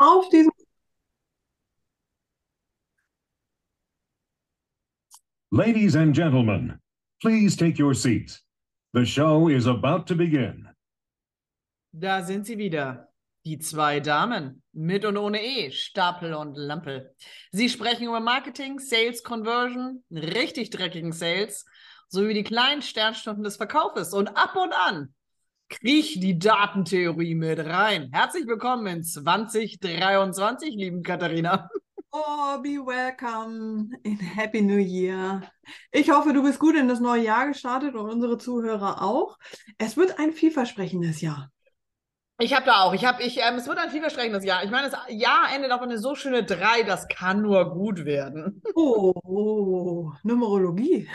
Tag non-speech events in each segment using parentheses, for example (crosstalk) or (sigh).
auf diesem Ladies and gentlemen, please take your seats. The show is about to begin. Da sind sie wieder. Die zwei Damen. Mit und ohne E. Stapel und Lampel. Sie sprechen über Marketing, Sales, Conversion, richtig dreckigen Sales, sowie die kleinen Sternstunden des Verkaufes. Und ab und an kriecht die Datentheorie mit rein. Herzlich willkommen in 2023, lieben Katharina. Oh, be welcome in Happy New Year. Ich hoffe, du bist gut in das neue Jahr gestartet und unsere Zuhörer auch. Es wird ein vielversprechendes Jahr. Ich habe da auch. Ich habe, ich, ähm, es wird ein vielversprechendes Jahr. Ich meine, das Jahr endet auf eine so schöne 3, das kann nur gut werden. Oh, (laughs) oh Numerologie.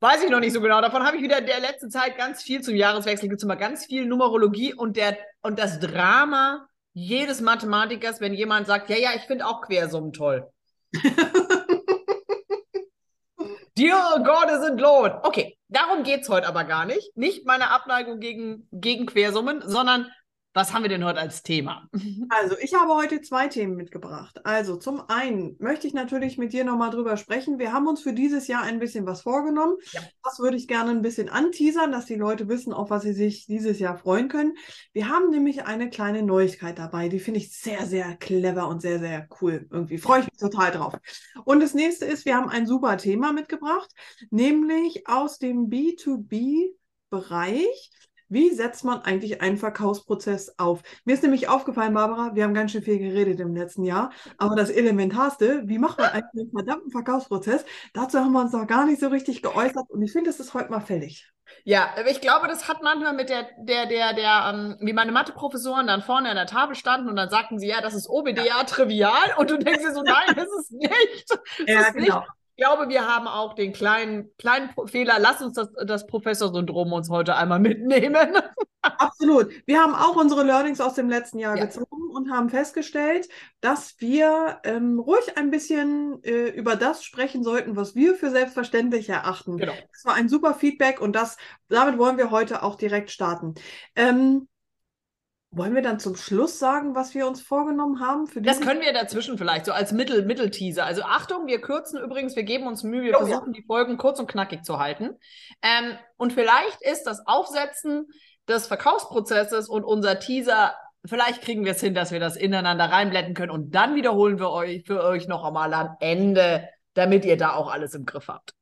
Weiß ich noch nicht so genau. Davon habe ich wieder in der letzten Zeit ganz viel zum Jahreswechsel gibt es immer ganz viel Numerologie und der und das Drama jedes Mathematikers, wenn jemand sagt, ja, ja, ich finde auch Quersummen toll. (laughs) Dear God is in Lord. Okay, darum geht es heute aber gar nicht. Nicht meine Abneigung gegen, gegen Quersummen, sondern was haben wir denn heute als Thema? (laughs) Also, ich habe heute zwei Themen mitgebracht. Also, zum einen möchte ich natürlich mit dir nochmal drüber sprechen. Wir haben uns für dieses Jahr ein bisschen was vorgenommen. Ja. Das würde ich gerne ein bisschen anteasern, dass die Leute wissen, auf was sie sich dieses Jahr freuen können. Wir haben nämlich eine kleine Neuigkeit dabei. Die finde ich sehr, sehr clever und sehr, sehr cool. Irgendwie freue ich mich total drauf. Und das nächste ist, wir haben ein super Thema mitgebracht, nämlich aus dem B2B-Bereich wie setzt man eigentlich einen Verkaufsprozess auf? Mir ist nämlich aufgefallen, Barbara, wir haben ganz schön viel geredet im letzten Jahr, aber das Elementarste, wie macht man eigentlich einen verdammten Verkaufsprozess? Dazu haben wir uns noch gar nicht so richtig geäußert und ich finde, das ist heute mal fällig. Ja, ich glaube, das hat manchmal mit der, der, der, der, ähm, wie meine Matheprofessoren dann vorne an der Tafel standen und dann sagten sie, ja, das ist OBDA ja. trivial und du denkst dir so, nein, das ist nicht. Das ja, ist genau. Nicht. Ich glaube, wir haben auch den kleinen, kleinen Fehler. Lass uns das, das Professor-Syndrom uns heute einmal mitnehmen. (laughs) Absolut. Wir haben auch unsere Learnings aus dem letzten Jahr ja. gezogen und haben festgestellt, dass wir ähm, ruhig ein bisschen äh, über das sprechen sollten, was wir für selbstverständlich erachten. Genau. Das war ein super Feedback und das, damit wollen wir heute auch direkt starten. Ähm, wollen wir dann zum Schluss sagen, was wir uns vorgenommen haben? Für das können wir dazwischen vielleicht, so als Mittel, Mittelteaser. Also Achtung, wir kürzen übrigens, wir geben uns Mühe, wir oh, versuchen ja. die Folgen kurz und knackig zu halten. Ähm, und vielleicht ist das Aufsetzen des Verkaufsprozesses und unser Teaser, vielleicht kriegen wir es hin, dass wir das ineinander reinblenden können und dann wiederholen wir euch für euch noch einmal am Ende, damit ihr da auch alles im Griff habt.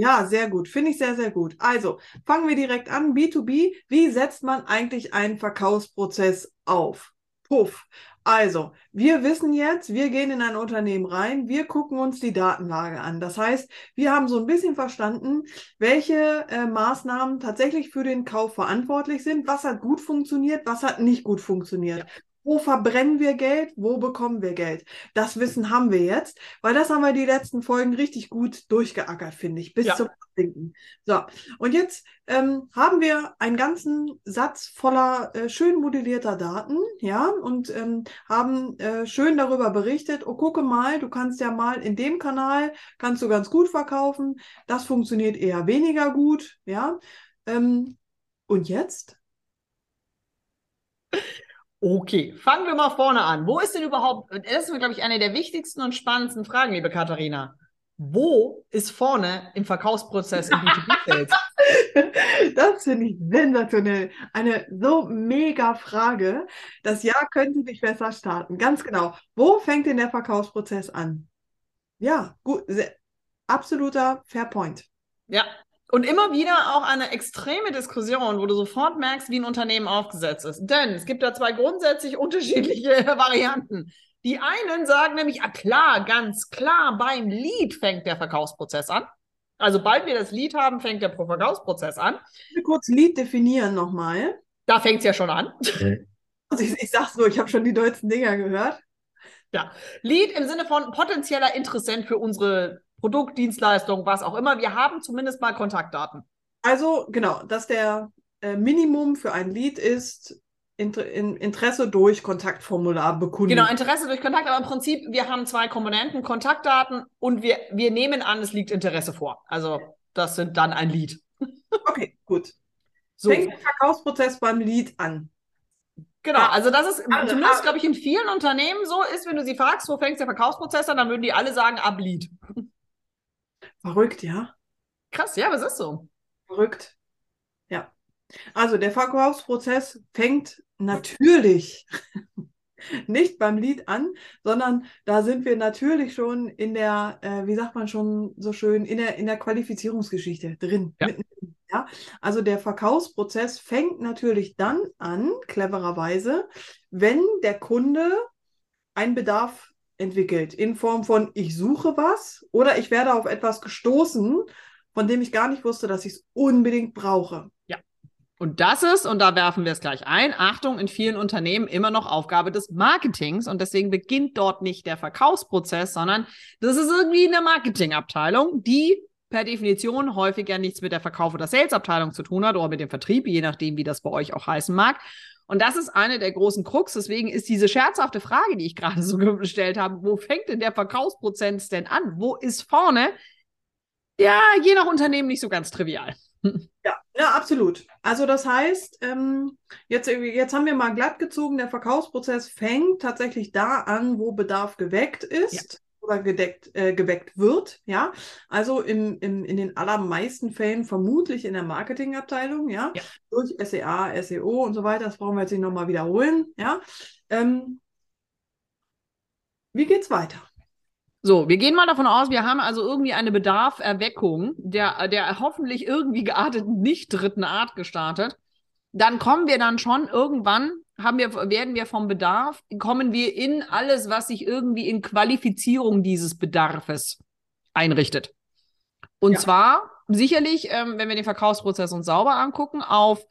Ja, sehr gut. Finde ich sehr, sehr gut. Also, fangen wir direkt an. B2B. Wie setzt man eigentlich einen Verkaufsprozess auf? Puff. Also, wir wissen jetzt, wir gehen in ein Unternehmen rein, wir gucken uns die Datenlage an. Das heißt, wir haben so ein bisschen verstanden, welche äh, Maßnahmen tatsächlich für den Kauf verantwortlich sind, was hat gut funktioniert, was hat nicht gut funktioniert. Wo verbrennen wir Geld? Wo bekommen wir Geld? Das Wissen haben wir jetzt, weil das haben wir die letzten Folgen richtig gut durchgeackert, finde ich, bis ja. zum Denken. So, und jetzt ähm, haben wir einen ganzen Satz voller äh, schön modellierter Daten, ja, und ähm, haben äh, schön darüber berichtet, oh, gucke mal, du kannst ja mal in dem Kanal, kannst du ganz gut verkaufen, das funktioniert eher weniger gut, ja. Ähm, und jetzt? Okay, fangen wir mal vorne an. Wo ist denn überhaupt, das ist, glaube ich, eine der wichtigsten und spannendsten Fragen, liebe Katharina. Wo ist vorne im Verkaufsprozess im B2B-Sales? (laughs) das finde ich sensationell. Eine so mega Frage. Das Jahr könnte nicht besser starten. Ganz genau. Wo fängt denn der Verkaufsprozess an? Ja, gut. Absoluter Fairpoint. Ja, und immer wieder auch eine extreme Diskussion, wo du sofort merkst, wie ein Unternehmen aufgesetzt ist. Denn es gibt da zwei grundsätzlich unterschiedliche (laughs) Varianten. Die einen sagen nämlich, ah klar, ganz klar, beim Lead fängt der Verkaufsprozess an. Also, bald wir das Lead haben, fängt der Verkaufsprozess an. Kurz Lead definieren nochmal. Da fängt es ja schon an. (laughs) Also ich, ich sag's nur, ich habe schon die deutschen Dinger gehört. Ja, Lead im Sinne von potenzieller Interessent für unsere Produkt, Dienstleistung, was auch immer. Wir haben zumindest mal Kontaktdaten. Also genau, dass der äh, Minimum für ein Lead ist, Inter in Interesse durch Kontaktformular bekunden. Genau, Interesse durch Kontakt, aber im Prinzip, wir haben zwei Komponenten, Kontaktdaten und wir, wir nehmen an, es liegt Interesse vor. Also das sind dann ein Lead. (laughs) Okay, gut. So. Fängt der Verkaufsprozess beim Lead an? Genau, also das ist Also, zumindest, ah. glaube ich, in vielen Unternehmen so ist, wenn du sie fragst, wo fängt der Verkaufsprozess an, dann würden die alle sagen, ab Lead. Verrückt, ja. Krass, ja, was ist so? Verrückt. Ja. Also der Verkaufsprozess fängt natürlich (laughs) nicht beim Lied an, sondern da sind wir natürlich schon in der, äh, wie sagt man schon so schön, in der, in der Qualifizierungsgeschichte drin. Ja. mittendrin, ja. Also der Verkaufsprozess fängt natürlich dann an, clevererweise, wenn der Kunde einen Bedarf entwickelt in Form von ich suche was oder ich werde auf etwas gestoßen, von dem ich gar nicht wusste, dass ich es unbedingt brauche. Und das ist, und da werfen wir es gleich ein, Achtung, in vielen Unternehmen immer noch Aufgabe des Marketings. Und deswegen beginnt dort nicht der Verkaufsprozess, sondern das ist irgendwie eine Marketingabteilung, die per Definition häufig ja nichts mit der Verkauf- oder Salesabteilung zu tun hat oder mit dem Vertrieb, je nachdem, wie das bei euch auch heißen mag. Und das ist eine der großen Krux. Deswegen ist diese scherzhafte Frage, die ich gerade so (laughs) gestellt habe, wo fängt denn der Verkaufsprozess denn an? Wo ist vorne? Ja, je nach Unternehmen nicht so ganz trivial. (laughs) Ja, ja, absolut. Also das heißt, ähm, jetzt, jetzt haben wir mal glatt gezogen, der Verkaufsprozess fängt tatsächlich da an, wo Bedarf geweckt ist oder gedeckt, äh, geweckt wird. Ja, also im, im, in den allermeisten Fällen vermutlich in der Marketingabteilung, ja, Ja. durch SEA, SEO und so weiter. Das brauchen wir jetzt nicht nochmal wiederholen. Ja, ähm, wie geht's weiter? So, wir gehen mal davon aus, wir haben also irgendwie eine Bedarferweckung der, der hoffentlich irgendwie gearteten, nicht dritten Art gestartet. Dann kommen wir dann schon irgendwann, haben wir, werden wir vom Bedarf, kommen wir in alles, was sich irgendwie in Qualifizierung dieses Bedarfes einrichtet. Und Ja. zwar sicherlich, ähm, wenn wir den Verkaufsprozess uns sauber angucken, auf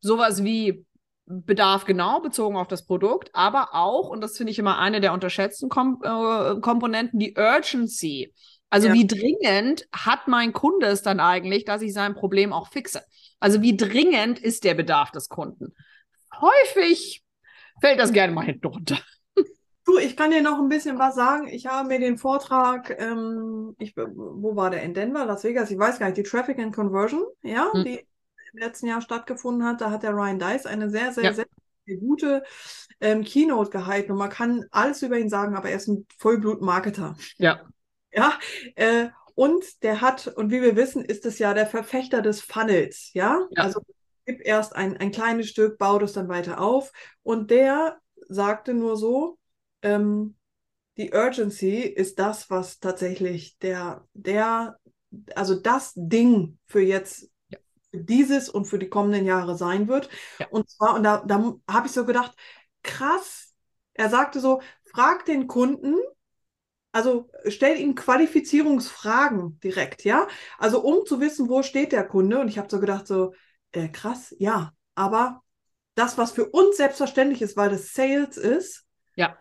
sowas wie Bedarf genau bezogen auf das Produkt, aber auch, und das finde ich immer eine der unterschätzten Kom äh, Komponenten, die Urgency. Also Ja. wie dringend hat mein Kunde es dann eigentlich, dass ich sein Problem auch fixe? Also wie dringend ist der Bedarf des Kunden? Häufig fällt das gerne mal hinten runter. Du, ich kann dir noch ein bisschen was sagen. Ich habe mir den Vortrag, ähm, ich, wo war der? In Denver, Las Vegas, ich weiß gar nicht, die Traffic and Conversion, ja, Hm. die im letzten Jahr stattgefunden hat. Da hat der Ryan Dice eine sehr, sehr, Ja. sehr gute ähm, Keynote gehalten und man kann alles über ihn sagen, aber er ist ein Vollblut-Marketer. Ja. Ja, äh, und der hat, und wie wir wissen, ist es ja der Verfechter des Funnels, ja? Ja. Also gib erst ein, ein kleines Stück, bau das dann weiter auf. Und der sagte nur so, ähm, die Urgency ist das, was tatsächlich der, der, also das Ding für jetzt, Ja. für dieses und für die kommenden Jahre sein wird. Ja. Und zwar, und da, da habe ich so gedacht, krass, er sagte so, frag den Kunden, also stell ihm Qualifizierungsfragen direkt, ja? Also um zu wissen, wo steht der Kunde. Und ich habe so gedacht, so, äh, krass, ja, aber das, was für uns selbstverständlich ist, weil das Sales ist, Ja.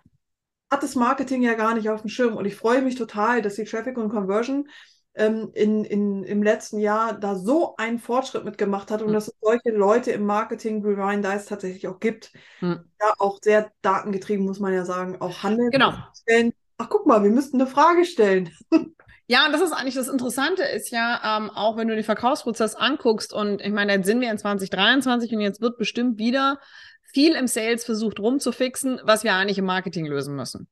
hat das Marketing ja gar nicht auf dem Schirm. Und ich freue mich total, dass die Traffic und Conversion ähm, in, in, im letzten Jahr da so einen Fortschritt mitgemacht hat und Mhm. dass es solche Leute im Marketing Ryan Dice tatsächlich auch gibt. Mhm. Ja, auch sehr datengetrieben, muss man ja sagen, auch handeln. Genau. Ach, guck mal, wir müssten eine Frage stellen. (laughs) Ja, und das ist eigentlich das Interessante, ist ja, ähm, auch wenn du den Verkaufsprozess anguckst, und ich meine, jetzt sind wir in 2023 und jetzt wird bestimmt wieder viel im Sales versucht rumzufixen, was wir eigentlich im Marketing lösen müssen.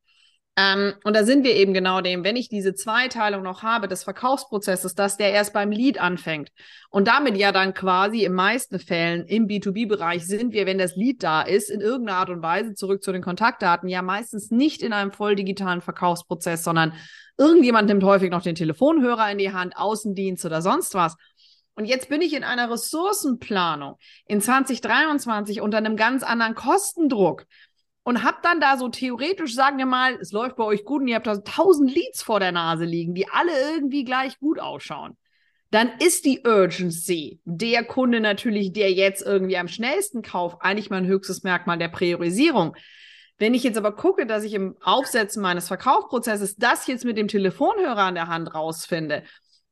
Ähm, und da sind wir eben genau dem, wenn ich diese Zweiteilung noch habe des Verkaufsprozesses, dass der erst beim Lead anfängt und damit ja dann quasi in meisten Fällen im B2B-Bereich sind wir, wenn das Lead da ist, in irgendeiner Art und Weise zurück zu den Kontaktdaten, ja meistens nicht in einem voll digitalen Verkaufsprozess, sondern irgendjemand nimmt häufig noch den Telefonhörer in die Hand, Außendienst oder sonst was. Und jetzt bin ich in einer Ressourcenplanung in 2023 unter einem ganz anderen Kostendruck und habe dann da so theoretisch, sagen wir mal, es läuft bei euch gut und ihr habt da tausend Leads vor der Nase liegen, die alle irgendwie gleich gut ausschauen. Dann ist die Urgency der Kunde natürlich, der jetzt irgendwie am schnellsten kauft, eigentlich mein höchstes Merkmal der Priorisierung. Wenn ich jetzt aber gucke, dass ich im Aufsetzen meines Verkaufsprozesses das jetzt mit dem Telefonhörer an der Hand rausfinde,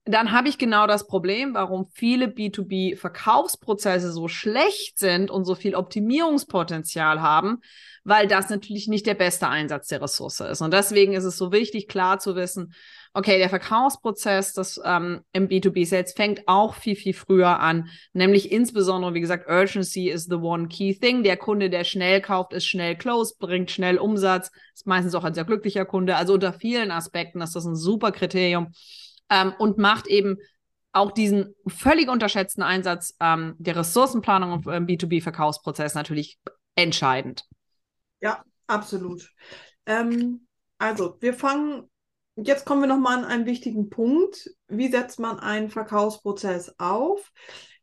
dann habe ich genau das Problem, warum viele B2B-Verkaufsprozesse so schlecht sind und so viel Optimierungspotenzial haben, weil das natürlich nicht der beste Einsatz der Ressource ist. Und deswegen ist es so wichtig, klar zu wissen, okay, der Verkaufsprozess das, ähm, im B2B-Sales fängt auch viel, viel früher an. Nämlich insbesondere, wie gesagt, Urgency is the one key thing. Der Kunde, der schnell kauft, ist schnell closed, bringt schnell Umsatz, ist meistens auch ein sehr glücklicher Kunde. Also unter vielen Aspekten ist das ein super Kriterium ähm, und macht eben auch diesen völlig unterschätzten Einsatz ähm, der Ressourcenplanung im B2B-Verkaufsprozess natürlich entscheidend. Ja, absolut. Ähm, also, wir fangen jetzt kommen wir nochmal an einen wichtigen Punkt. Wie setzt man einen Verkaufsprozess auf?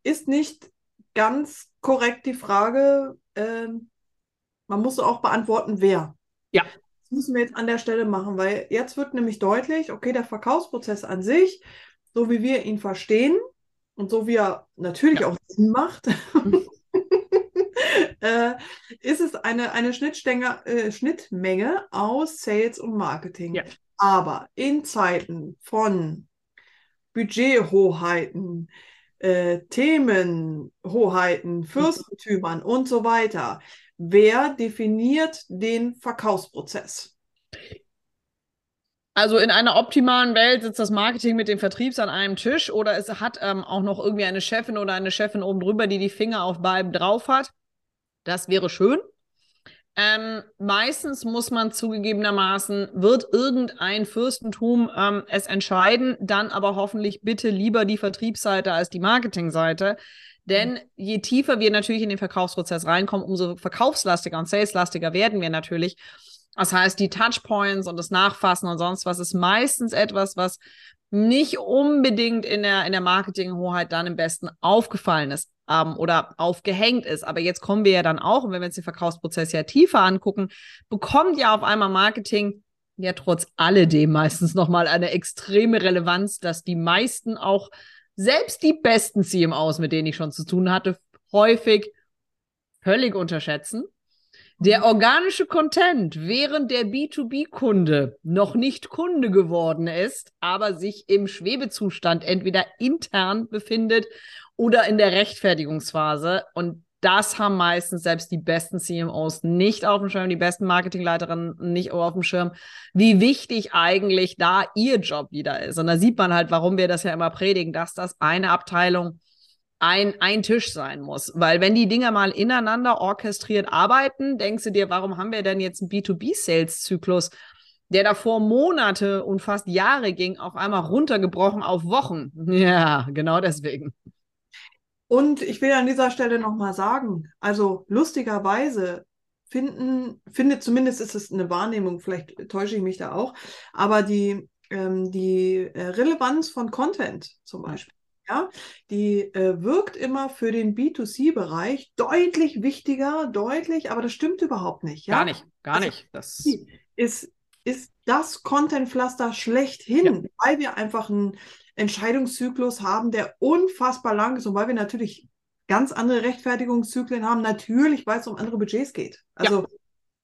Ist nicht ganz korrekt die Frage, äh, man muss auch beantworten, wer. Ja. Das müssen wir jetzt an der Stelle machen, weil jetzt wird nämlich deutlich, okay, der Verkaufsprozess an sich, so wie wir ihn verstehen und so wie er natürlich ja. auch Sinn macht, (laughs) äh, ist es eine, eine äh, Schnittmenge aus Sales und Marketing. Ja. Aber in Zeiten von Budgethoheiten, äh, Themenhoheiten, Fürstentümern und so weiter, wer definiert den Verkaufsprozess? Also in einer optimalen Welt sitzt das Marketing mit dem Vertriebs an einem Tisch oder es hat ähm, auch noch irgendwie eine Chefin oder eine Chefin oben drüber, die die Finger auf beiden drauf hat. Das wäre schön. Ähm, meistens muss man zugegebenermaßen, wird irgendein Fürstentum ähm, es entscheiden, dann aber hoffentlich bitte lieber die Vertriebsseite als die Marketingseite. Denn je tiefer wir natürlich in den Verkaufsprozess reinkommen, umso verkaufslastiger und saleslastiger werden wir natürlich. Das heißt, die Touchpoints und das Nachfassen und sonst was ist meistens etwas, was nicht unbedingt in der, in der Marketinghoheit dann im besten aufgefallen ist ähm, oder aufgehängt ist. Aber jetzt kommen wir ja dann auch, und wenn wir uns den Verkaufsprozess ja tiefer angucken, bekommt ja auf einmal Marketing ja trotz alledem meistens nochmal eine extreme Relevanz, dass die meisten auch, selbst die besten CMOs, mit denen ich schon zu tun hatte, häufig völlig unterschätzen. Der mhm. organische Content, während der B2B-Kunde noch nicht Kunde geworden ist, aber sich im Schwebezustand entweder intern befindet oder in der Rechtfertigungsphase. Und das haben meistens selbst die besten CMOs nicht auf dem Schirm, die besten Marketingleiterinnen nicht auf dem Schirm, wie wichtig eigentlich da ihr Job wieder ist. Und da sieht man halt, warum wir das ja immer predigen, dass das eine Abteilung ein, ein Tisch sein muss. Weil wenn die Dinger mal ineinander orchestriert arbeiten, denkst du dir, warum haben wir denn jetzt einen B2B-Sales-Zyklus, der davor Monate und fast Jahre ging, auf einmal runtergebrochen auf Wochen? (laughs) Ja, genau deswegen. Und ich will an dieser Stelle nochmal sagen, also lustigerweise finden, findet zumindest ist es eine Wahrnehmung, vielleicht täusche ich mich da auch, aber die, ähm, die äh, Relevanz von Content zum Beispiel, ja, die äh, wirkt immer für den B2C-Bereich deutlich wichtiger, deutlich, aber das stimmt überhaupt nicht. Ja? Gar nicht, gar also, nicht. Das ist, ist das Content-Pflaster schlechthin, ja. weil wir einfach ein Entscheidungszyklus haben, der unfassbar lang ist und weil wir natürlich ganz andere Rechtfertigungszyklen haben, natürlich, weil es um andere Budgets geht. Also ja.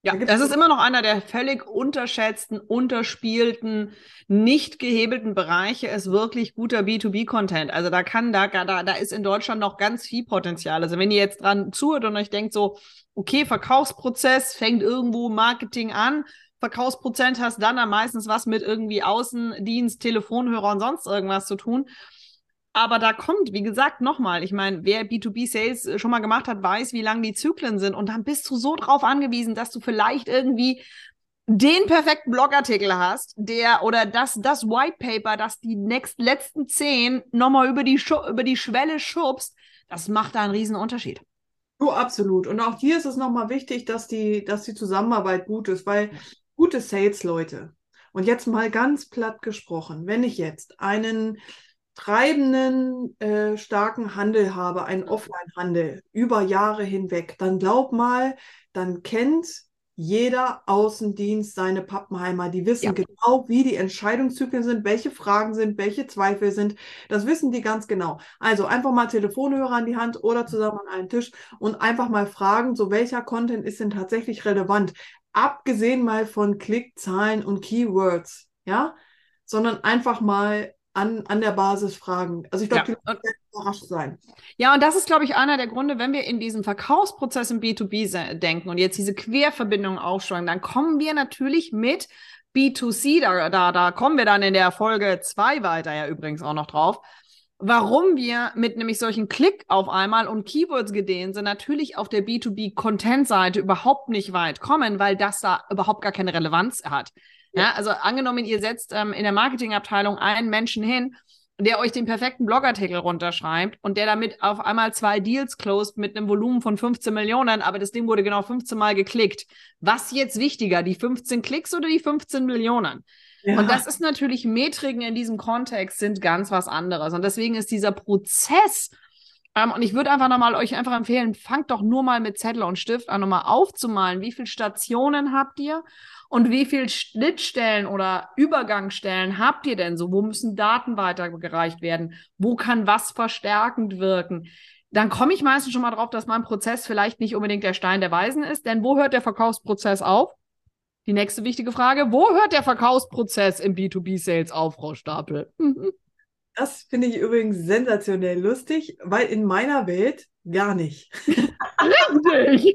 Ja, da das ist immer noch einer der völlig unterschätzten, unterspielten, nicht gehebelten Bereiche, ist wirklich guter B2B-Content. Also da kann, da, da, da ist in Deutschland noch ganz viel Potenzial. Also wenn ihr jetzt dran zuhört und euch denkt so, okay, Verkaufsprozess fängt irgendwo Marketing an, Verkaufsprozent hast, dann am meistens was mit irgendwie Außendienst, Telefonhörer und sonst irgendwas zu tun. Aber da kommt, wie gesagt, nochmal, ich meine, wer B2B-Sales schon mal gemacht hat, weiß, wie lang die Zyklen sind. Und dann bist du so drauf angewiesen, dass du vielleicht irgendwie den perfekten Blogartikel hast, der oder das, das White Paper, das die next, letzten zehn nochmal über die, über die Schwelle schubst, das macht da einen riesen Unterschied. Oh, absolut. Und auch hier ist es nochmal wichtig, dass die, dass die Zusammenarbeit gut ist, weil gute Sales-Leute, und jetzt mal ganz platt gesprochen, wenn ich jetzt einen treibenden, äh, starken Handel habe, einen Offline-Handel über Jahre hinweg, dann glaub mal, dann kennt jeder Außendienst seine Pappenheimer. Die wissen ja. genau, wie die Entscheidungszyklen sind, welche Fragen sind, welche Zweifel sind. Das wissen die ganz genau. Also einfach mal Telefonhörer an die Hand oder zusammen an einen Tisch und einfach mal fragen, so welcher Content ist denn tatsächlich relevant abgesehen mal von Klickzahlen und Keywords, ja, sondern einfach mal an, an der Basis fragen. Also ich glaube, Ja, überrascht sein. Ja, und das ist, glaube ich, einer der Gründe, wenn wir in diesen Verkaufsprozess im B2B se- denken und jetzt diese Querverbindungen aufschlagen, dann kommen wir natürlich mit B2C, da, da, da kommen wir dann in der Folge 2 weiter ja übrigens auch noch drauf, warum wir mit nämlich solchen Klick auf einmal und Keywords gedehnt sind, natürlich auf der B2B-Content-Seite überhaupt nicht weit kommen, weil das da überhaupt gar keine Relevanz hat. Ja, also angenommen, ihr setzt ähm, in der Marketingabteilung einen Menschen hin, der euch den perfekten Blogartikel runterschreibt und der damit auf einmal zwei Deals closed mit einem Volumen von 15 Millionen, aber das Ding wurde genau 15 Mal geklickt. Was jetzt wichtiger, die 15 Klicks oder die 15 Millionen? Und das ist natürlich, Metriken in diesem Kontext sind ganz was anderes. Und deswegen ist dieser Prozess, ähm, und ich würde einfach nochmal euch einfach empfehlen, fangt doch nur mal mit Zettel und Stift an, nochmal aufzumalen, wie viele Stationen habt ihr und wie viele Schnittstellen oder Übergangsstellen habt ihr denn so? Wo müssen Daten weitergereicht werden? Wo kann was verstärkend wirken? Dann komme ich meistens schon mal drauf, dass mein Prozess vielleicht nicht unbedingt der Stein der Weisen ist, denn wo hört der Verkaufsprozess auf? Die nächste wichtige Frage, wo hört der Verkaufsprozess im B2B-Sales auf, Frau Stapel? (laughs) Das finde ich übrigens sensationell lustig, weil in meiner Welt gar nicht. (laughs) Richtig.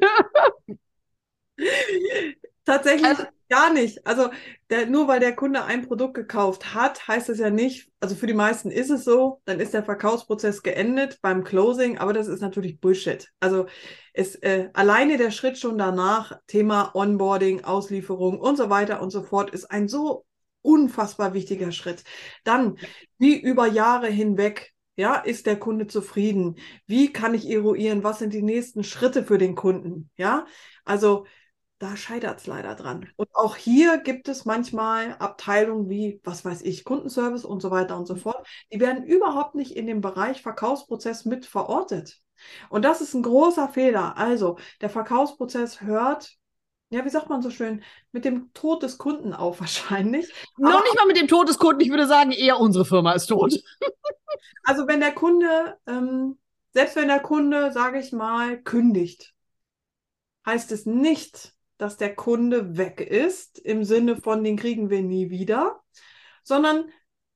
(laughs) Tatsächlich Also- gar nicht. Also der, nur weil der Kunde ein Produkt gekauft hat, heißt es ja nicht, also für die meisten ist es so, dann ist der Verkaufsprozess geendet beim Closing, aber das ist natürlich Bullshit. Also es äh, alleine der Schritt schon danach, Thema Onboarding, Auslieferung und so weiter und so fort, ist ein so unfassbar wichtiger Schritt. Dann, wie über Jahre hinweg, ja, ist der Kunde zufrieden? Wie kann ich eruieren, was sind die nächsten Schritte für den Kunden? Ja, also da scheitert es leider dran. Und auch hier gibt es manchmal Abteilungen wie, was weiß ich, Kundenservice und so weiter und so fort. Die werden überhaupt nicht in dem Bereich Verkaufsprozess mit verortet. Und das ist ein großer Fehler. Also der Verkaufsprozess hört, ja, wie sagt man so schön, mit dem Tod des Kunden auf (laughs) wahrscheinlich. Noch nicht mal mit dem Tod des Kunden, ich würde sagen, eher unsere Firma ist tot. (laughs) Also wenn der Kunde, ähm, selbst wenn der Kunde, sage ich mal, kündigt, heißt es nicht, dass der Kunde weg ist, im Sinne von, den kriegen wir nie wieder, sondern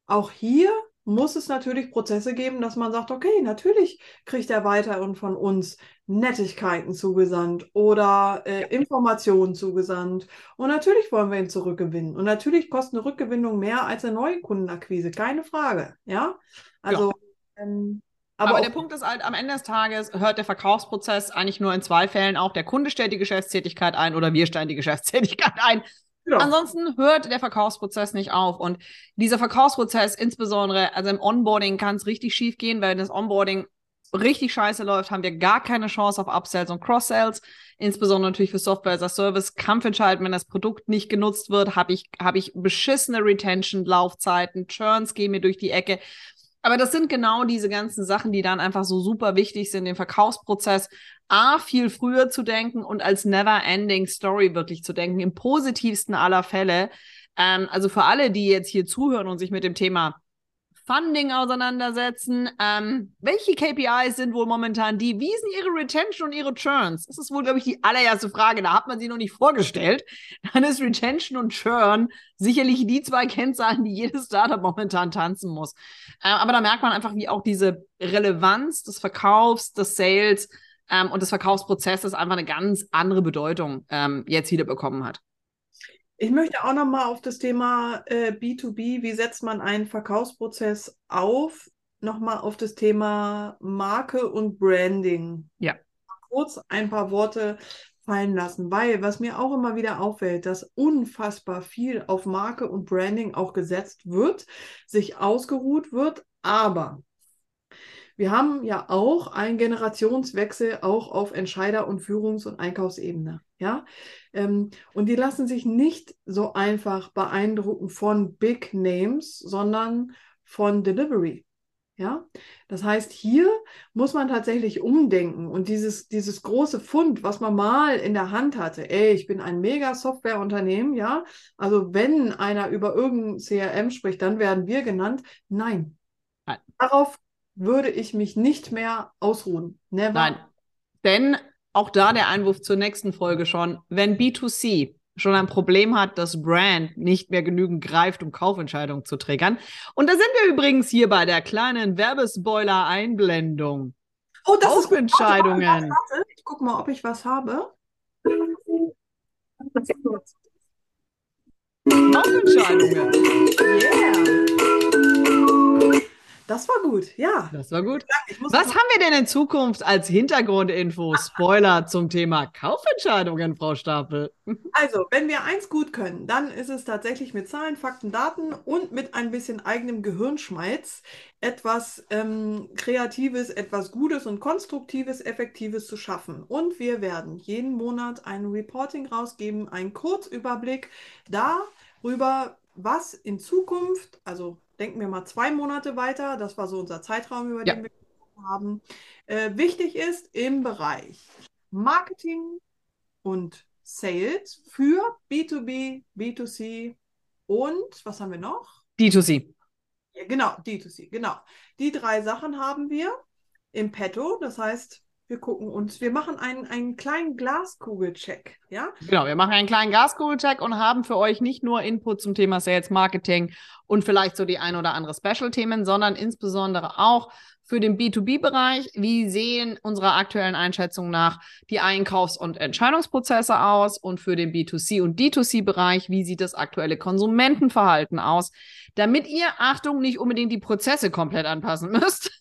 auch hier muss es natürlich Prozesse geben, dass man sagt, okay, natürlich kriegt er weiterhin von uns Nettigkeiten zugesandt oder äh, Informationen zugesandt. Und natürlich wollen wir ihn zurückgewinnen. Und natürlich kostet eine Rückgewinnung mehr als eine neue Kundenakquise, keine Frage. Ja, also, ähm, Aber, aber, der Punkt ist halt, am Ende des Tages hört der Verkaufsprozess eigentlich nur in zwei Fällen auf. Der Kunde stellt die Geschäftstätigkeit ein oder wir stellen die Geschäftstätigkeit (laughs) ein. genau. Ansonsten hört der Verkaufsprozess nicht auf. Und dieser Verkaufsprozess, insbesondere, also im Onboarding kann es richtig schief gehen, weil wenn das Onboarding richtig scheiße läuft, haben wir gar keine Chance auf Upsells und Cross-Sells. Insbesondere natürlich für Software as a Service. Kampfentscheidend, wenn das Produkt nicht genutzt wird, habe ich, habe ich beschissene Retention-Laufzeiten, Churns gehen mir durch die Ecke. Aber das sind genau diese ganzen Sachen, die dann einfach so super wichtig sind, den Verkaufsprozess A, viel früher zu denken und als never-ending Story wirklich zu denken, im positivsten aller Fälle. Ähm, also für alle, die jetzt hier zuhören und sich mit dem Thema Funding auseinandersetzen, ähm, welche KPIs sind wohl momentan die? Wie sind ihre Retention und ihre Churns? Das ist wohl, glaube ich, die allererste Frage. Da hat man sie noch nicht vorgestellt. Dann ist Retention und Churn sicherlich die zwei Kennzahlen, die jedes Startup momentan tanzen muss. Äh, aber da merkt man einfach, wie auch diese Relevanz des Verkaufs, des Sales ähm, und des Verkaufsprozesses einfach eine ganz andere Bedeutung ähm, jetzt wieder bekommen hat. Ich möchte auch nochmal auf das Thema äh, B2B, wie setzt man einen Verkaufsprozess auf, nochmal auf das Thema Marke und Branding. Ja. Kurz ein paar Worte fallen lassen, weil was mir auch immer wieder auffällt, dass unfassbar viel auf Marke und Branding auch gesetzt wird, sich ausgeruht wird, aber wir haben ja auch einen Generationswechsel auch auf Entscheider- und Führungs- und Einkaufsebene. Ja, ähm, und die lassen sich nicht so einfach beeindrucken von Big Names, sondern von Delivery. Ja, das heißt, hier muss man tatsächlich umdenken und dieses, dieses große Fund, was man mal in der Hand hatte, ey, ich bin ein mega Softwareunternehmen, ja, also wenn einer über irgendein CRM spricht, dann werden wir genannt. Nein, Nein. darauf würde ich mich nicht mehr ausruhen. Never. Nein. Denn auch da der Einwurf zur nächsten Folge schon, wenn B2C schon ein Problem hat, dass Brand nicht mehr genügend greift, um Kaufentscheidungen zu triggern. Und da sind wir übrigens hier bei der kleinen Werbespoiler-Einblendung. Oh, das Kaufentscheidungen. ist Warte, warte, Ich guck mal, ob ich was habe. Kaufentscheidungen. Yeah. Das war gut, ja. Das war gut. Was haben wir denn in Zukunft als Hintergrundinfo, Spoiler (laughs) zum Thema Kaufentscheidungen, Frau Stapel? (laughs) Also, wenn wir eins gut können, dann ist es tatsächlich mit Zahlen, Fakten, Daten und mit ein bisschen eigenem Gehirnschmalz etwas ähm, Kreatives, etwas Gutes und Konstruktives, Effektives zu schaffen. Und wir werden jeden Monat ein Reporting rausgeben, einen Kurzüberblick darüber, was in Zukunft, also denken wir mal zwei Monate weiter, das war so unser Zeitraum, über Ja. den wir gesprochen haben, äh, wichtig ist im Bereich Marketing und Sales für B2B, B2C und was haben wir noch? D2C. Ja, genau, D2C, genau. Die drei Sachen haben wir im Petto. Das heißt, wir gucken uns, wir machen einen, einen kleinen Glaskugelcheck, ja? Genau, wir machen einen kleinen Gaskugelcheck und haben für euch nicht nur Input zum Thema Sales Marketing und vielleicht so die ein oder andere Special-Themen, sondern insbesondere auch für den B2B-Bereich. Wie sehen unserer aktuellen Einschätzung nach die Einkaufs- und Entscheidungsprozesse aus? Und für den B2C- und D2C-Bereich, wie sieht das aktuelle Konsumentenverhalten aus? Damit ihr, Achtung, nicht unbedingt die Prozesse komplett anpassen (laughs) müsst,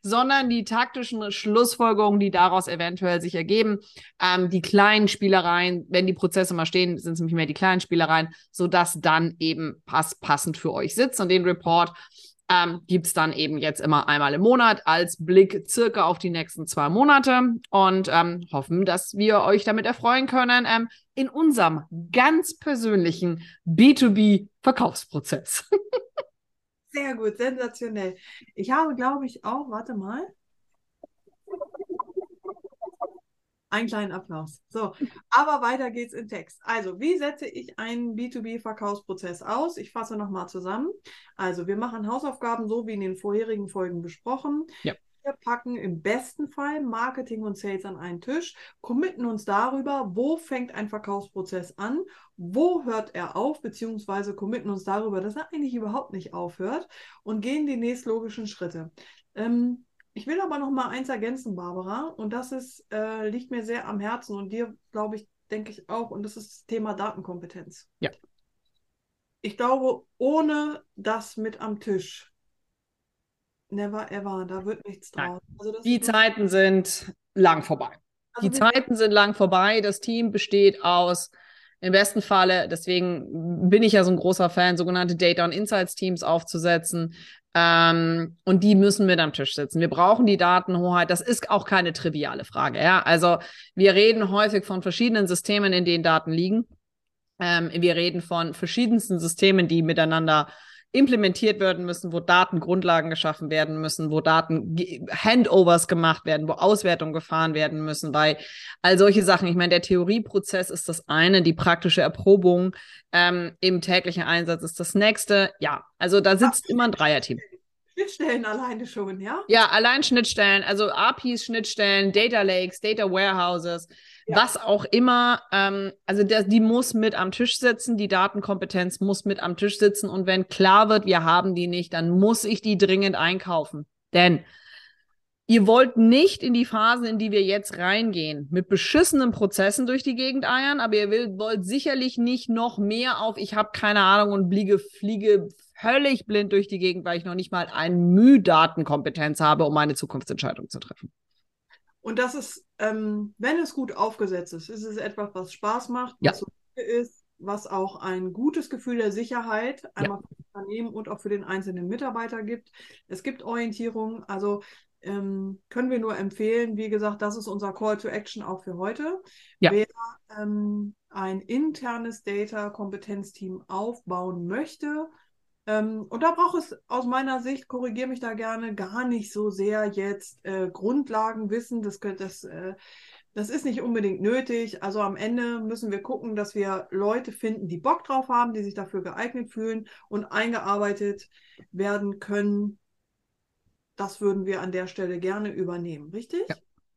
sondern die taktischen Schlussfolgerungen, die daraus eventuell sich ergeben, ähm, die kleinen Spielereien, wenn die Prozesse mal stehen, sind es nämlich mehr die kleinen Spielereien, sodass dann eben pass passend für euch sitzt. Und den Report ähm, gibt es dann eben jetzt immer einmal im Monat als Blick circa auf die nächsten zwei Monate und ähm, hoffen, dass wir euch damit erfreuen können ähm, in unserem ganz persönlichen B2B-Verkaufsprozess. (laughs) Sehr gut, sensationell. Ich habe, glaube ich, auch, warte mal. Einen kleinen Applaus. So, (laughs) aber weiter geht's im Text. Also, wie setze ich einen B2B-Verkaufsprozess aus? Ich fasse nochmal zusammen. Also, wir machen Hausaufgaben so wie in den vorherigen Folgen besprochen. Ja. Wir packen im besten Fall Marketing und Sales an einen Tisch, committen uns darüber, wo fängt ein Verkaufsprozess an, wo hört er auf, beziehungsweise committen uns darüber, dass er eigentlich überhaupt nicht aufhört und gehen die nächstlogischen Schritte. Ähm, ich will aber noch mal eins ergänzen, Barbara, und das ist, äh, liegt mir sehr am Herzen und dir, glaube ich, denke ich auch, und das ist das Thema Datenkompetenz. Ja. Ich glaube, ohne das mit am Tisch, never ever, da wird nichts draus. Also Die Zeiten sind lang vorbei. also Die Zeiten sind lang vorbei. Das Team besteht aus, im besten Falle, deswegen bin ich ja so ein großer Fan, sogenannte Data und Insights Teams aufzusetzen. Ähm, und die müssen mit am Tisch sitzen. Wir brauchen die Datenhoheit. Das ist auch keine triviale Frage. Ja? Also wir reden häufig von verschiedenen Systemen, in denen Daten liegen. Ähm, wir reden von verschiedensten Systemen, die miteinander implementiert werden müssen, wo Datengrundlagen geschaffen werden müssen, wo Daten Handovers gemacht werden, wo Auswertungen gefahren werden müssen, bei all solche Sachen. Ich meine, der Theorieprozess ist das eine, die praktische Erprobung ähm, im täglichen Einsatz ist das nächste. Ja, also da sitzt immer ein Dreierteam. Schnittstellen alleine schon, ja? Ja, allein Schnittstellen, also APIs, Schnittstellen, Data Lakes, Data Warehouses, Ja. was auch immer. Ähm, also der, die muss mit am Tisch sitzen, die Datenkompetenz muss mit am Tisch sitzen. Und wenn klar wird, wir haben die nicht, dann muss ich die dringend einkaufen. Denn ihr wollt nicht in die Phasen, in die wir jetzt reingehen, mit beschissenen Prozessen durch die Gegend eiern, aber ihr will, wollt sicherlich nicht noch mehr auf, ich habe keine Ahnung und fliege, fliege völlig blind durch die Gegend, weil ich noch nicht mal ein Müh Datenkompetenz habe, um eine Zukunftsentscheidung zu treffen. Und das ist, ähm, wenn es gut aufgesetzt ist, ist es etwas, was Spaß macht, Ja. was solide ist, was auch ein gutes Gefühl der Sicherheit einmal für das Unternehmen und auch für den einzelnen Mitarbeiter gibt. Es gibt Orientierung, also ähm, können wir nur empfehlen. Wie gesagt, das ist unser Call to Action auch für heute. Ja. Wer ähm, ein internes Data-Kompetenzteam aufbauen möchte, ähm, und da braucht es aus meiner Sicht, korrigiere mich da gerne, gar nicht so sehr jetzt äh, Grundlagenwissen. Das, das, äh, das ist nicht unbedingt nötig. Also am Ende müssen wir gucken, dass wir Leute finden, die Bock drauf haben, die sich dafür geeignet fühlen und eingearbeitet werden können. Das würden wir an der Stelle gerne übernehmen, richtig? Ja.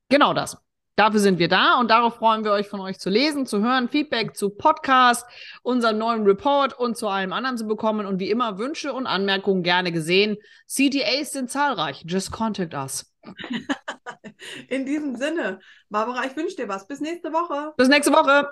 Genau das. Dafür sind wir da und darauf freuen wir euch von euch zu lesen, zu hören, Feedback zu Podcast, unseren neuen Report und zu allem anderen zu bekommen. Und wie immer Wünsche und Anmerkungen gerne gesehen. CTAs sind zahlreich. Just contact us. (laughs) In diesem Sinne, Barbara, ich wünsche dir was. Bis nächste Woche. Bis nächste Woche.